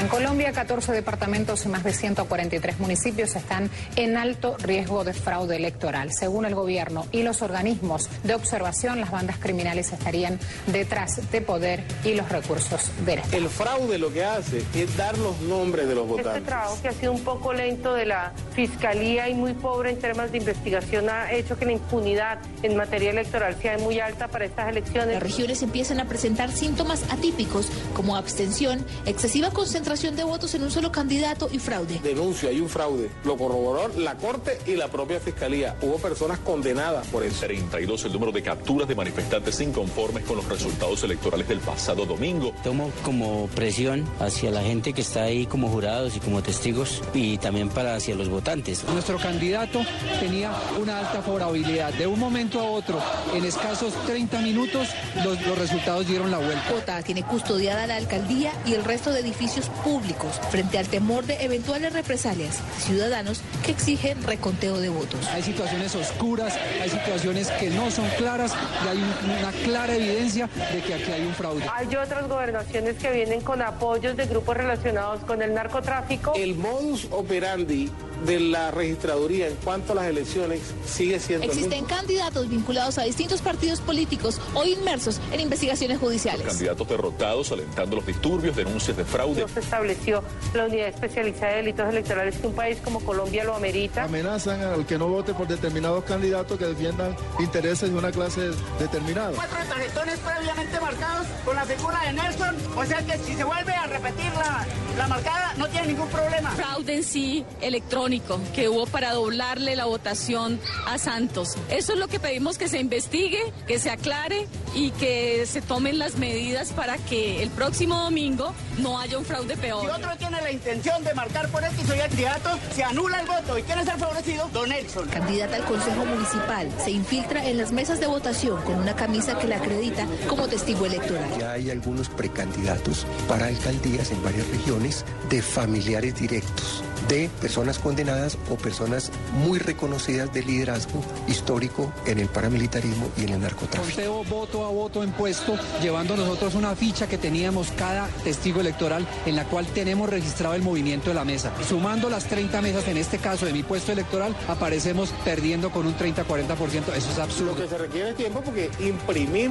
En Colombia, 14 departamentos y más de 143 municipios están en alto riesgo de fraude electoral. Según el gobierno y los organismos de observación, las bandas criminales estarían detrás de poder y los recursos del Estado. El fraude lo que hace es dar los nombres de los votantes. Este trabajo que ha sido un poco lento de la Fiscalía y muy pobre en temas de investigación ha hecho que la impunidad en materia electoral sea muy alta para estas elecciones. Las regiones empiezan a presentar síntomas atípicos como abstención, excesiva concentración de votos en un solo candidato y fraude. Denuncio, hay un fraude. Lo corroboró la Corte y la propia Fiscalía. Hubo personas condenadas por eso. 32 el número de capturas de manifestantes inconformes con los resultados electorales del pasado domingo. Tomo como presión hacia la gente que está ahí como jurados y como testigos y también para hacia los votantes. Nuestro candidato tenía una alta favorabilidad. De un momento a otro, en escasos 30 minutos, los, los resultados dieron la vuelta. Bogotá tiene custodiada la alcaldía y el resto de edificios públicos frente al temor de eventuales represalias ciudadanos que exigen reconteo de votos. Hay situaciones oscuras, hay situaciones que no son claras y hay una clara evidencia de que aquí hay un fraude. Hay otras gobernaciones que vienen con apoyos de grupos relacionados con el narcotráfico. El modus operandi de la registraduría en cuanto a las elecciones sigue siendo. Existen candidatos vinculados a distintos partidos políticos o inmersos en investigaciones judiciales. Los candidatos derrotados alentando los disturbios, denuncias de fraude. No se estableció la unidad especializada de delitos electorales que un país como Colombia lo amerita. Amenazan al que no vote por determinados candidatos que defiendan intereses de una clase determinada. Cuatro tarjetones previamente marcados con la figura de Nelson, o sea que si se vuelve a repetir la, la marcada no tiene ningún problema. Fraude en sí electrónico que hubo para doblarle la votación a Santos. Eso es lo que pedimos que se investigue, que se aclare y que se tomen las medidas para que el próximo domingo no haya un fraude peor. Si otro tiene la intención de marcar por este y soy el candidato, se anula el voto y quiere ser favorecido, don Nelson. Candidata al Consejo Municipal, se infiltra en las mesas de votación con una camisa que la acredita como testigo electoral. Ya hay algunos precandidatos para alcaldías en varias regiones de familiares directos de personas condenadas o personas muy reconocidas de liderazgo histórico en el paramilitarismo y en el narcotráfico. Conteo voto a voto en puesto, llevando nosotros una ficha que teníamos cada testigo electoral en la cual tenemos registrado el movimiento de la mesa. Sumando las 30 mesas, en este caso de mi puesto electoral, aparecemos perdiendo con un 30-40%. Eso es absurdo. Lo que se requiere tiempo porque imprimir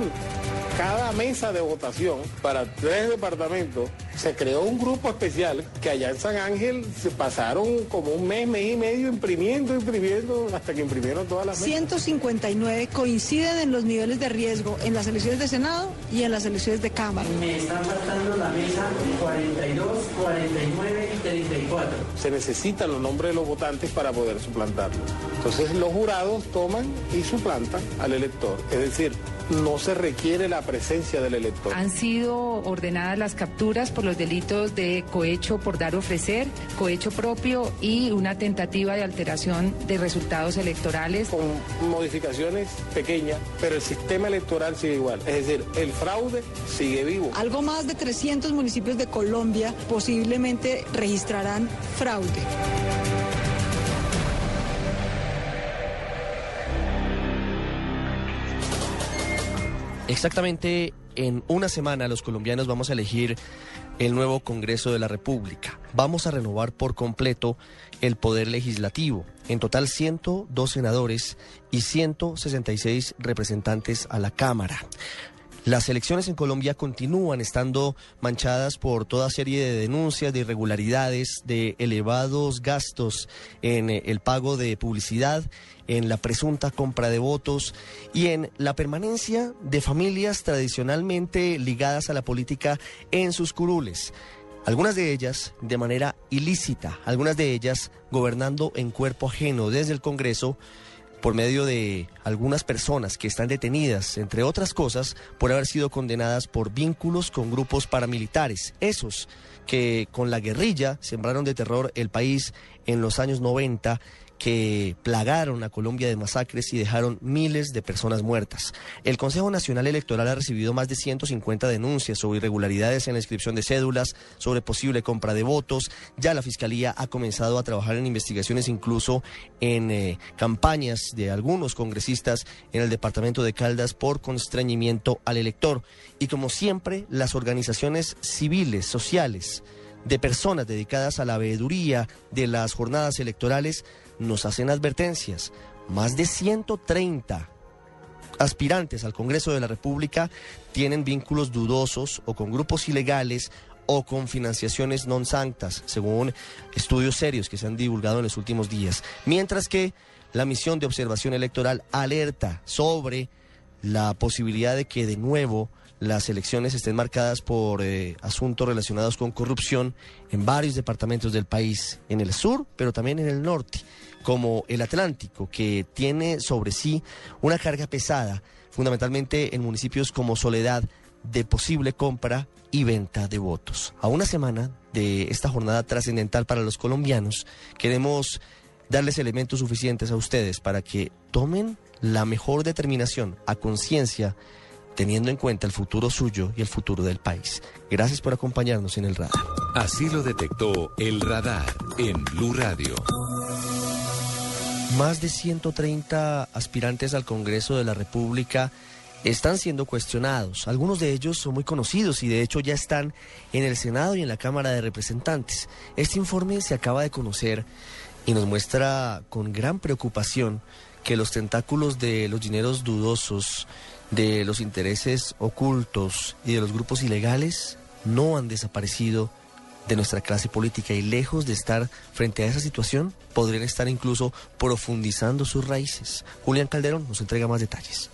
cada mesa de votación para tres departamentos, se creó un grupo especial que allá en San Ángel se pasaron como un mes, mes y medio imprimiendo, imprimiendo, hasta que imprimieron todas las mesas. 159 coinciden en los niveles de riesgo en las elecciones de Senado y en las elecciones de Cámara. Me están faltando la mesa 42, 49 y 34. Se necesitan los nombres de los votantes para poder suplantarlo. Entonces los jurados toman y suplantan al elector. Es decir, no se requiere la presencia del elector. Han sido ordenadas las capturas por los delitos de cohecho por dar o ofrecer, cohecho propio y una tentativa de alteración de resultados electorales. Con modificaciones pequeñas, pero el sistema electoral sigue igual. Es decir, el fraude sigue vivo. Algo más de 300 municipios de Colombia posiblemente registrarán fraude. Exactamente en una semana los colombianos vamos a elegir el nuevo Congreso de la República. Vamos a renovar por completo el poder legislativo. En total 102 senadores y 166 representantes a la Cámara. Las elecciones en Colombia continúan estando manchadas por toda serie de denuncias de irregularidades, de elevados gastos en eh, el pago de publicidad, en la presunta compra de votos y en la permanencia de familias tradicionalmente ligadas a la política en sus curules. Algunas de ellas de manera ilícita, algunas de ellas gobernando en cuerpo ajeno desde el Congreso por medio de algunas personas que están detenidas, entre otras cosas, por haber sido condenadas por vínculos con grupos paramilitares, esos que con la guerrilla sembraron de terror el país en los años 90 que plagaron a Colombia de masacres y dejaron miles de personas muertas. El Consejo Nacional Electoral ha recibido más de 150 denuncias sobre irregularidades en la inscripción de cédulas, sobre posible compra de votos. Ya la Fiscalía ha comenzado a trabajar en investigaciones, incluso en eh, campañas de algunos congresistas en el departamento de Caldas por constreñimiento al elector. Y como siempre, las organizaciones civiles, sociales, de personas dedicadas a la veeduría de las jornadas electorales nos hacen advertencias. Más de 130 aspirantes al Congreso de la República tienen vínculos dudosos o con grupos ilegales o con financiaciones non sanctas, según estudios serios que se han divulgado en los últimos días. Mientras que la misión de observación electoral alerta sobre la posibilidad de que de nuevo las elecciones estén marcadas por eh, asuntos relacionados con corrupción en varios departamentos del país, en el sur, pero también en el norte, como el Atlántico, que tiene sobre sí una carga pesada, fundamentalmente en municipios como Soledad, de posible compra y venta de votos. A una semana de esta jornada trascendental para los colombianos, queremos darles elementos suficientes a ustedes para que tomen la mejor determinación a conciencia teniendo en cuenta el futuro suyo y el futuro del país. Gracias por acompañarnos en el radar. Así lo detectó el radar en Blue Radio. Más de 130 aspirantes al Congreso de la República están siendo cuestionados. Algunos de ellos son muy conocidos y de hecho ya están en el Senado y en la Cámara de Representantes. Este informe se acaba de conocer y nos muestra con gran preocupación que los tentáculos de los dineros dudosos de los intereses ocultos y de los grupos ilegales no han desaparecido de nuestra clase política y lejos de estar frente a esa situación, podrían estar incluso profundizando sus raíces. Julián Calderón nos entrega más detalles.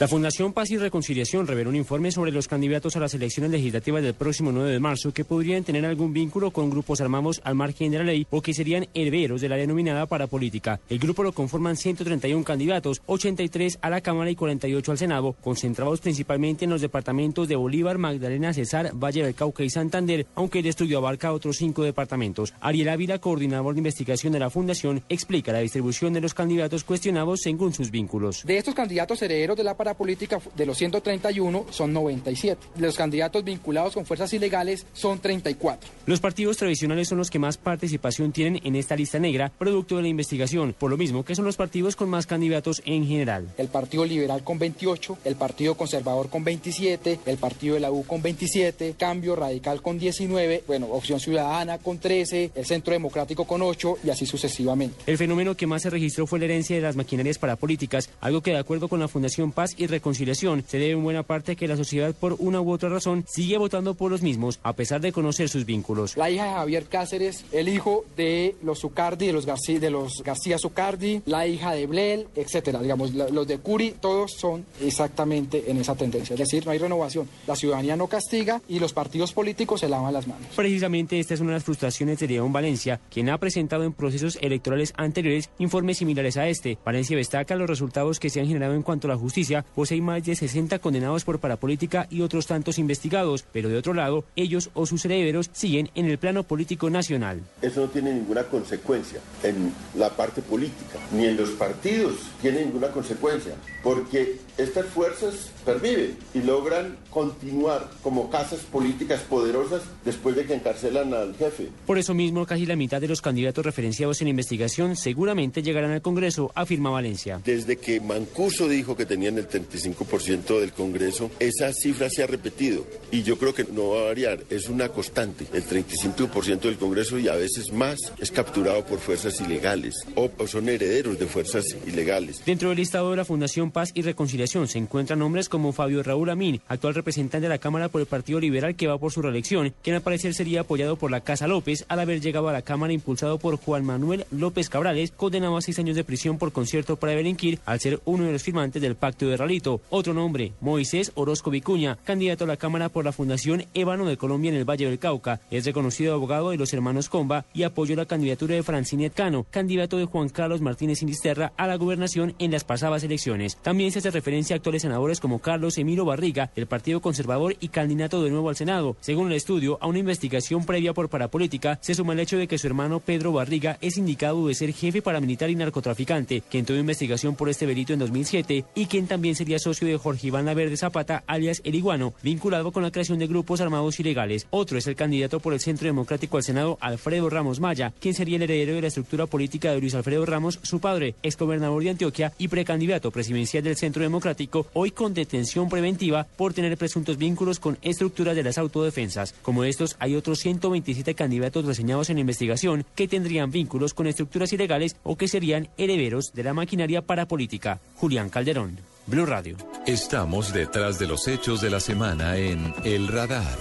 La Fundación Paz y Reconciliación reveló un informe sobre los candidatos a las elecciones legislativas del próximo 9 de marzo que podrían tener algún vínculo con grupos armados al margen de la ley o que serían herederos de la denominada parapolítica. El grupo lo conforman 131 candidatos, 83 a la Cámara y 48 al Senado, concentrados principalmente en los departamentos de Bolívar, Magdalena, Cesar, Valle del Cauca y Santander, aunque el estudio abarca otros cinco departamentos. Ariel Ávila, coordinador de investigación de la Fundación, explica la distribución de los candidatos cuestionados según sus vínculos. De estos candidatos herederos de la política de los 131 son 97. Los candidatos vinculados con fuerzas ilegales son 34. Los partidos tradicionales son los que más participación tienen en esta lista negra, producto de la investigación, por lo mismo que son los partidos con más candidatos en general. El Partido Liberal con 28, el Partido Conservador con 27, el Partido de la U con 27, Cambio Radical con 19, bueno, Opción Ciudadana con 13, el Centro Democrático con 8 y así sucesivamente. El fenómeno que más se registró fue la herencia de las maquinarias parapolíticas, algo que de acuerdo con la Fundación Paz y reconciliación se debe en buena parte a que la sociedad por una u otra razón sigue votando por los mismos a pesar de conocer sus vínculos. La hija de Javier Cáceres, el hijo de los Zucardi, de los García, de los García Zucardi, la hija de Blel, etcétera. Digamos, los de Curi, todos son exactamente en esa tendencia. Es decir, no hay renovación. La ciudadanía no castiga y los partidos políticos se lavan las manos. Precisamente esta es una de las frustraciones de León Valencia, quien ha presentado en procesos electorales anteriores informes similares a este. Valencia destaca los resultados que se han generado en cuanto a la justicia, hay más de 60 condenados por parapolítica y otros tantos investigados, pero de otro lado, ellos o sus herederos siguen en el plano político nacional. Eso no tiene ninguna consecuencia en la parte política, ni en los partidos tiene ninguna consecuencia, porque estas fuerzas perviven y logran continuar como casas políticas poderosas después de que encarcelan al jefe. Por eso mismo, casi la mitad de los candidatos referenciados en investigación seguramente llegarán al Congreso, afirma Valencia. Desde que Mancuso dijo que tenían el 35% del Congreso, esa cifra se ha repetido y yo creo que no va a variar, es una constante. El 35% del Congreso y a veces más es capturado por fuerzas ilegales o, son herederos de fuerzas ilegales. Dentro del listado de la Fundación Paz y Reconciliación se encuentran nombres como Fabio Raúl Amín, actual representante de la Cámara por el Partido Liberal que va por su reelección, quien al parecer sería apoyado por la Casa López al haber llegado a la Cámara impulsado por Juan Manuel López Cabrales, condenado a seis años de prisión por concierto para delinquir al ser uno de los firmantes del Pacto de Ralito. Otro nombre, Moisés Orozco Vicuña, candidato a la Cámara por la Fundación Ébano de Colombia en el Valle del Cauca. Es reconocido abogado de los hermanos Comba y apoyó la candidatura de Francine Cano, candidato de Juan Carlos Martínez Inisterra a la gobernación en las pasadas elecciones. También se hace referencia a actuales senadores como Carlos Emiro Barriga, del Partido Conservador y candidato de nuevo al Senado. Según el estudio, a una investigación previa por parapolítica, se suma el hecho de que su hermano Pedro Barriga es indicado de ser jefe paramilitar y narcotraficante, quien tuvo investigación por este delito en 2007 y quien también sería socio de Jorge Iván Laverde Zapata, alias El Iguano, vinculado con la creación de grupos armados ilegales. Otro es el candidato por el Centro Democrático al Senado, Alfredo Ramos Maya, quien sería el heredero de la estructura política de Luis Alfredo Ramos, su padre, exgobernador de Antioquia y precandidato presidencial del Centro Democrático, hoy con detención preventiva por tener presuntos vínculos con estructuras de las autodefensas. Como estos, hay otros 127 candidatos reseñados en investigación que tendrían vínculos con estructuras ilegales o que serían herederos de la maquinaria parapolítica. Julián Calderón, Blue Radio. Estamos detrás de los hechos de la semana en El Radar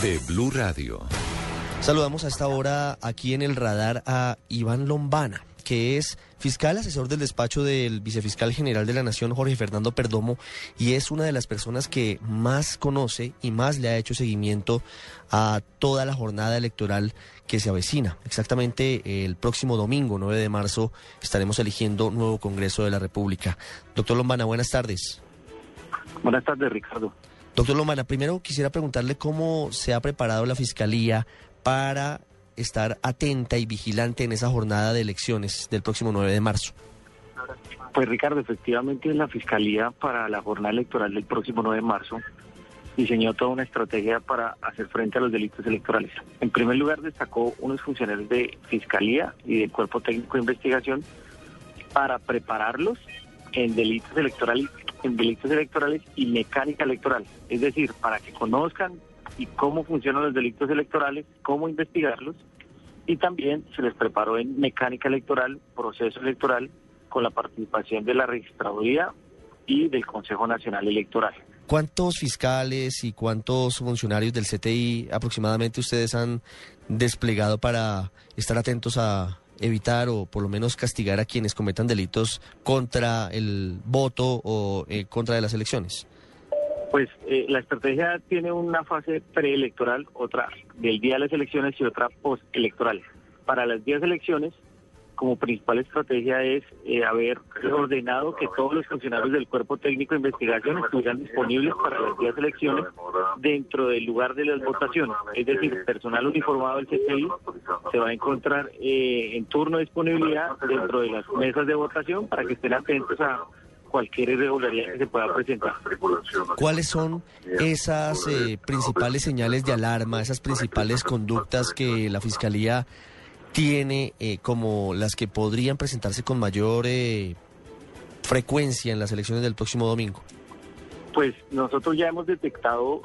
de Blue Radio. Saludamos a esta hora aquí en el radar a Iván Lombana, que es fiscal asesor del despacho del vicefiscal general de la Nación, Jorge Fernando Perdomo, y es una de las personas que más conoce y más le ha hecho seguimiento a toda la jornada electoral que se avecina. Exactamente el próximo domingo, 9 de marzo, estaremos eligiendo nuevo Congreso de la República. Doctor Lombana, buenas tardes. Buenas tardes, Ricardo. Doctor Lombana, primero quisiera preguntarle cómo se ha preparado la Fiscalía para estar atenta y vigilante en esa jornada de elecciones del próximo 9 de marzo. Pues Ricardo, efectivamente la Fiscalía para la jornada electoral del próximo 9 de marzo diseñó toda una estrategia para hacer frente a los delitos electorales. En primer lugar, destacó unos funcionarios de Fiscalía y del Cuerpo Técnico de Investigación para prepararlos en delitos electorales, en delitos electorales y mecánica electoral, es decir, para que conozcan y cómo funcionan los delitos electorales, cómo investigarlos y también se les preparó en mecánica electoral, proceso electoral, con la participación de la registraduría y del Consejo Nacional Electoral. ¿Cuántos fiscales y cuántos funcionarios del CTI aproximadamente ustedes han desplegado para estar atentos a evitar o por lo menos castigar a quienes cometan delitos contra el voto o eh, contra de las elecciones? Pues eh, la estrategia tiene una fase preelectoral, otra del día de las elecciones y otra postelectoral. Para las días de elecciones, como principal estrategia es eh, haber ordenado que todos los funcionarios del cuerpo técnico de investigación estuvieran disponibles para las días de elecciones dentro del lugar de las votaciones. Es decir, personal uniformado del CTI se va a encontrar eh, en turno de disponibilidad dentro de las mesas de votación para que estén atentos a cualquier irregularidad que se pueda presentar. ¿Cuáles son esas eh, principales señales de alarma, esas principales conductas que la Fiscalía tiene eh, como las que podrían presentarse con mayor eh, frecuencia en las elecciones del próximo domingo? Pues nosotros ya hemos detectado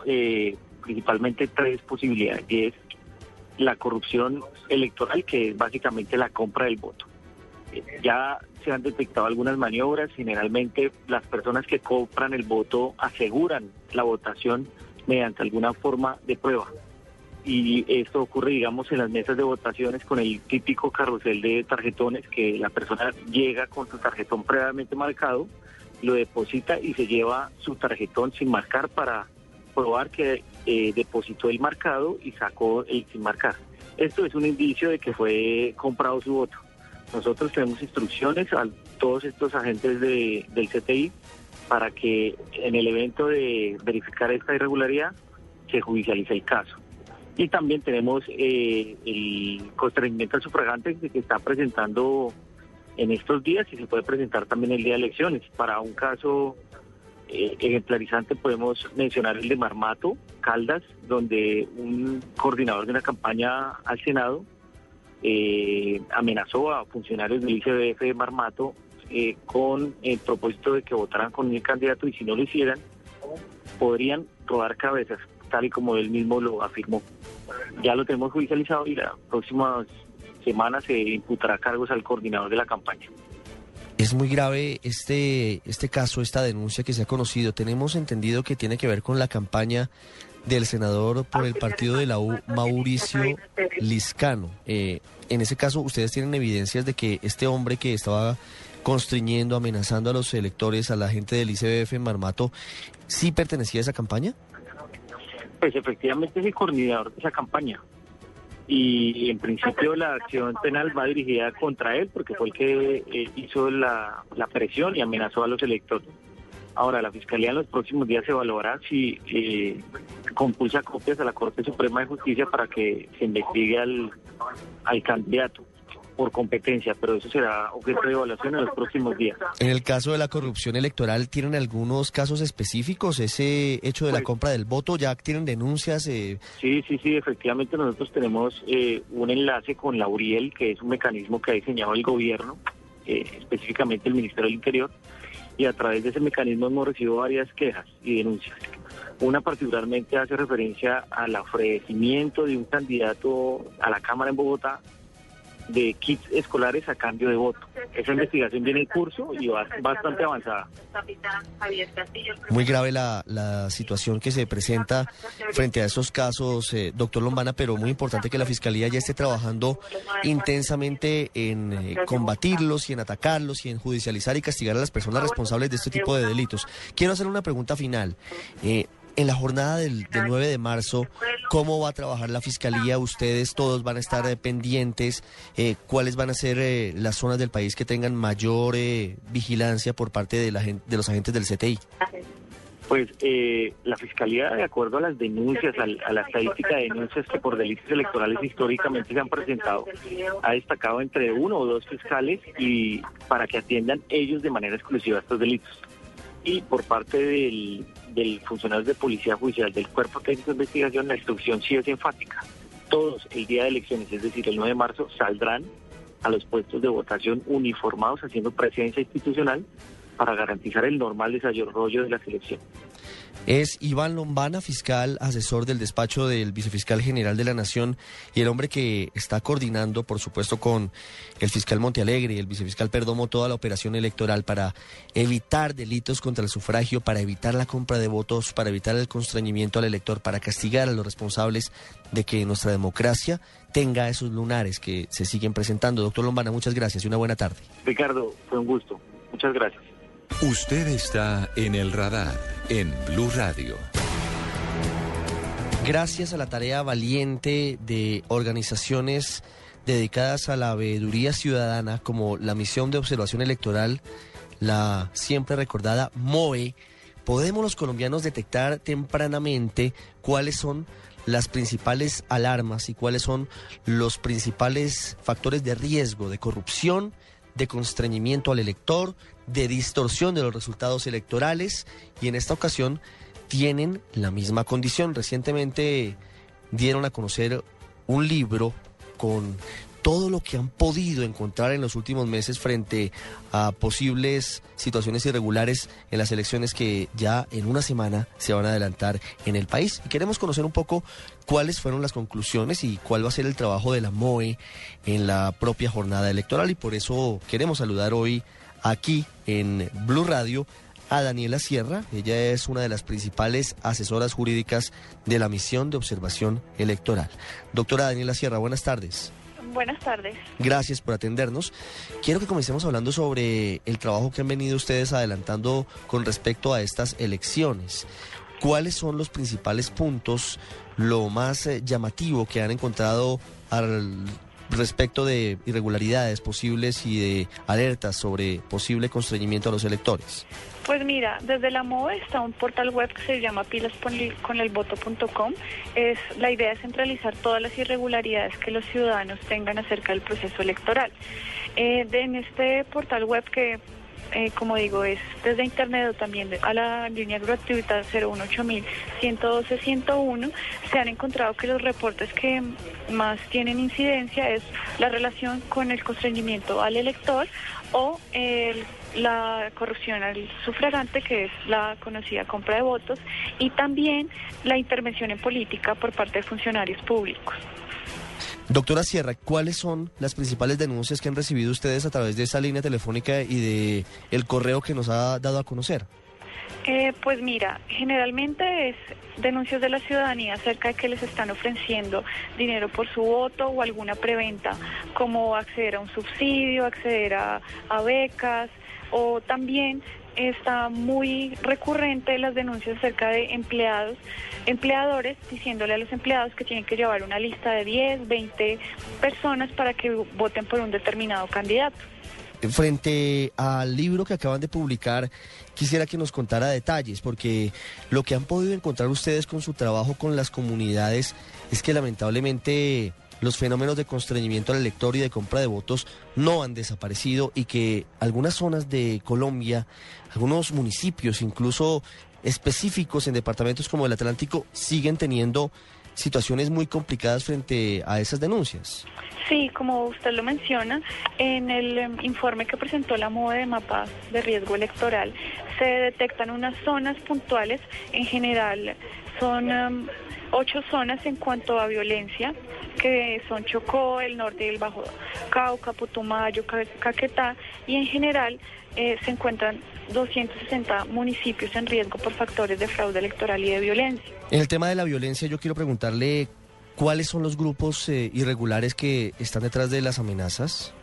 principalmente tres posibilidades, y es la corrupción electoral, que es básicamente la compra del voto. Ya se han detectado algunas maniobras, generalmente las personas que compran el voto aseguran la votación mediante alguna forma de prueba. Y esto ocurre, digamos, en las mesas de votaciones con el típico carrusel de tarjetones que la persona llega con su tarjetón previamente marcado, lo deposita y se lleva su tarjetón sin marcar para probar que eh, depositó el marcado y sacó el sin marcar. Esto es un indicio de que fue comprado su voto. Nosotros tenemos instrucciones a todos estos agentes de, del CTI para que en el evento de verificar esta irregularidad se judicialice el caso. Y también tenemos eh, el constreñimiento al sufragante que está presentando en estos días y se puede presentar también el día de elecciones. Para un caso eh, ejemplarizante podemos mencionar el de Marmato, Caldas, donde un coordinador de una campaña al Senado eh, amenazó a funcionarios del ICBF de Marmato eh, con el propósito de que votaran con el candidato y si no lo hicieran, podrían robar cabezas, tal y como él mismo lo afirmó. Ya lo tenemos judicializado y la próxima semana se imputará cargos al coordinador de la campaña. Es muy grave este, este caso, esta denuncia que se ha conocido. Tenemos entendido que tiene que ver con la campaña del senador por el partido de la U, Mauricio Liscano. Eh, en ese caso, ustedes tienen evidencias de que este hombre que estaba constriñendo, amenazando a los electores, a la gente del ICBF en Marmato, ¿sí pertenecía a esa campaña? Pues efectivamente es el coordinador de esa campaña. Y en principio la acción penal va dirigida contra él porque fue el que eh, hizo la, la presión y amenazó a los electores. Ahora, la Fiscalía en los próximos días evaluará si eh, compulsa copias a la Corte Suprema de Justicia para que se investigue al, al candidato por competencia, pero eso será objeto de evaluación en los próximos días. En el caso de la corrupción electoral, ¿tienen algunos casos específicos? ¿Ese hecho de la Pues- compra del voto ya tienen denuncias? eh, Sí, sí, sí, efectivamente nosotros tenemos eh, un enlace con la URIEL, que es un mecanismo que ha diseñado el gobierno, eh, específicamente el Ministerio del Interior, y a través de ese mecanismo hemos recibido varias quejas y denuncias. Una particularmente hace referencia al ofrecimiento de un candidato a la Cámara en Bogotá de kits escolares a cambio de voto. Esa investigación viene en curso y va bastante avanzada. Muy grave la, la situación que se presenta frente a estos casos, eh, doctor Lombana, pero muy importante que la Fiscalía ya esté trabajando intensamente en eh, combatirlos y en atacarlos y en judicializar y castigar a las personas responsables de este tipo de delitos. Quiero hacer una pregunta final. Eh, en la jornada del, del 9 de marzo, ¿cómo va a trabajar la Fiscalía? ¿Ustedes todos van a estar eh, pendientes? Eh, ¿Cuáles van a ser eh, las zonas del país que tengan mayor eh, vigilancia por parte de, la, de los agentes del CTI? Pues eh, la Fiscalía, de acuerdo a las denuncias, al- a, la estadística de denuncias que por delitos electorales históricamente se han presentado, ha destacado entre uno o dos fiscales y para que atiendan ellos de manera exclusiva estos delitos. Y por parte del, del funcionario de policía judicial del Cuerpo Técnico de Investigación, la instrucción sí es enfática. Todos el día de elecciones, es decir, el 9 de marzo, saldrán a los puestos de votación uniformados haciendo presencia institucional para garantizar el normal desarrollo de la selección. Es Iván Lombana, fiscal asesor del despacho del vicefiscal general de la Nación y el hombre que está coordinando, por supuesto, con el fiscal Montealegre y el vicefiscal Perdomo toda la operación electoral para evitar delitos contra el sufragio, para evitar la compra de votos, para evitar el constreñimiento al elector, para castigar a los responsables de que nuestra democracia tenga esos lunares que se siguen presentando. Doctor Lombana, muchas gracias y una buena tarde. Ricardo, fue un gusto. Muchas gracias. Usted está en el radar en Blue Radio. Gracias a la tarea valiente de organizaciones dedicadas a la veeduría ciudadana como la Misión de Observación Electoral, la siempre recordada MOE, podemos los colombianos detectar tempranamente cuáles son las principales alarmas y cuáles son los principales factores de riesgo de corrupción, de constreñimiento al elector, de distorsión de los resultados electorales y en esta ocasión tienen la misma condición. Recientemente dieron a conocer un libro con todo lo que han podido encontrar en los últimos meses frente a posibles situaciones irregulares en las elecciones que ya en una semana se van a adelantar en el país. Y queremos conocer un poco cuáles fueron las conclusiones y cuál va a ser el trabajo de la MOE en la propia jornada electoral. Y por eso queremos saludar hoy aquí en Blue Radio a Daniela Sierra. Ella es una de las principales asesoras jurídicas de la misión de observación electoral. Doctora Daniela Sierra, buenas tardes. Buenas tardes. Gracias por atendernos. Quiero que comencemos hablando sobre el trabajo que han venido ustedes adelantando con respecto a estas elecciones. ¿Cuáles son los principales puntos, lo más eh, llamativo que han encontrado al respecto de irregularidades posibles y de alertas sobre posible constreñimiento a los electores? Pues mira, desde la MOE está un portal web que se llama pilasconelvoto.com. Es, la idea es centralizar todas las irregularidades que los ciudadanos tengan acerca del proceso electoral. Eh, de- en este portal web que, eh, como digo, es desde internet o también a la línea gratuita 018-112-101, se han encontrado que los reportes que más tienen incidencia es la relación con el constreñimiento al elector o la corrupción al sufragante, que es la conocida compra de votos, y también la intervención en política por parte de funcionarios públicos. Doctora Sierra, ¿cuáles son las principales denuncias que han recibido ustedes a través de esa línea telefónica y de el correo que nos ha dado a conocer? Eh, pues mira, generalmente es denuncias de la ciudadanía acerca de que les están ofreciendo dinero por su voto o alguna preventa, como acceder a un subsidio, acceder a becas, o también está muy recurrente las denuncias acerca de empleados, empleadores diciéndole a los empleados que tienen que llevar una lista de 10, 20 personas para que voten por un determinado candidato. Frente al libro que acaban de publicar, quisiera que nos contara detalles, porque lo que han podido encontrar ustedes con su trabajo con las comunidades es que lamentablemente los fenómenos de constreñimiento al elector y de compra de votos no han desaparecido y que algunas zonas de Colombia, algunos municipios, incluso específicos en departamentos como el Atlántico, siguen teniendo situaciones muy complicadas frente a esas denuncias. Sí, como usted lo menciona, en el em, informe que presentó la MOE de mapas de riesgo electoral se detectan unas zonas puntuales, en general son em, ocho zonas en cuanto a violencia, que son Chocó, el norte y el Bajo Cauca, Putumayo, Caquetá, y en general eh, se encuentran 260 municipios en riesgo por factores de fraude electoral y de violencia. En el tema de la violencia, yo quiero preguntarle cuáles son los grupos eh, irregulares que están detrás de las amenazas.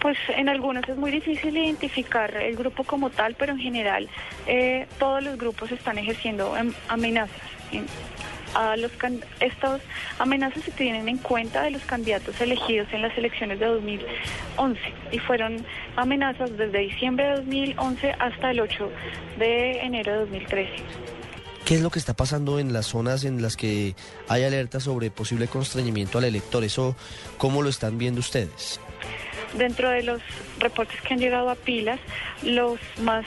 Pues en algunos es muy difícil identificar el grupo como tal, pero en general eh, todos los grupos están ejerciendo em, amenazas. A los estas amenazas se tienen en cuenta de los candidatos elegidos en las elecciones de 2011 y fueron amenazas desde diciembre de 2011 hasta el 8 de enero de 2013. ¿Qué es lo que está pasando en las zonas en las que hay alerta sobre posible constreñimiento al elector? ¿Eso cómo lo están viendo ustedes? Dentro de los reportes que han llegado a pilas, los más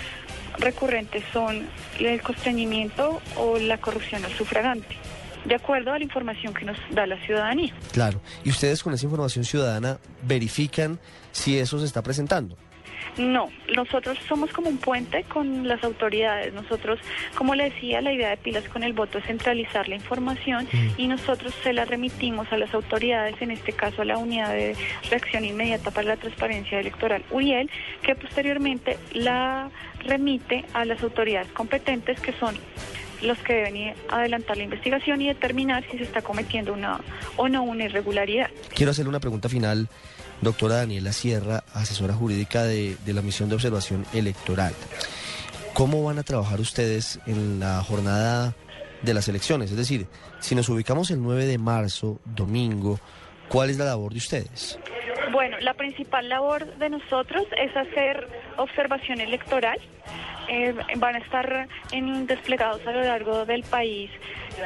recurrentes son el constreñimiento o la corrupción al sufragante, de acuerdo a la información que nos da la ciudadanía. Claro, y ustedes con esa información ciudadana verifican si eso se está presentando. No, nosotros somos como un puente con las autoridades. Nosotros, como le decía, la idea de Pilas con el voto es centralizar la información mm. y nosotros se la remitimos a las autoridades, en este caso a la Unidad de Reacción Inmediata para la Transparencia Electoral, UIEL, que posteriormente la remite a las autoridades competentes que son los que deben adelantar la investigación y determinar si se está cometiendo una o no una irregularidad. Quiero hacerle una pregunta final doctora Daniela Sierra, asesora jurídica de, la misión de observación electoral. ¿Cómo van a trabajar ustedes en la jornada de las elecciones? Es decir, si nos ubicamos el 9 de marzo, domingo, ¿cuál es la labor de ustedes? Bueno, la principal labor de nosotros es hacer observación electoral. Eh, van a estar en, desplegados a lo largo del país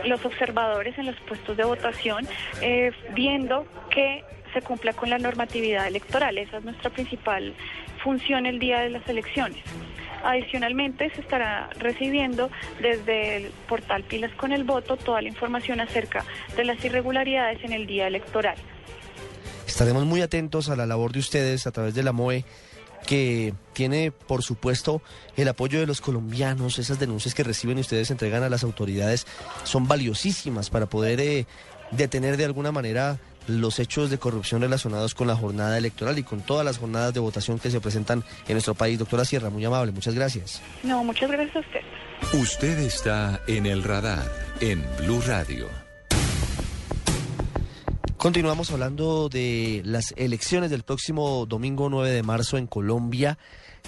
los observadores en los puestos de votación, eh, viendo que se cumpla con la normatividad electoral. Esa es nuestra principal función el día de las elecciones. Adicionalmente, se estará recibiendo desde el portal Pilas con el Voto toda la información acerca de las irregularidades en el día electoral. Estaremos muy atentos a la labor de ustedes a través de la MOE que tiene, por supuesto, el apoyo de los colombianos. Esas denuncias que reciben y ustedes entregan a las autoridades son valiosísimas para poder eh, detener de alguna manera los hechos de corrupción relacionados con la jornada electoral y con todas las jornadas de votación que se presentan en nuestro país. Doctora Sierra, muy amable, muchas gracias. No, muchas gracias a usted. Usted está en el radar en Blue Radio. Continuamos hablando de las elecciones del próximo domingo 9 de marzo en Colombia.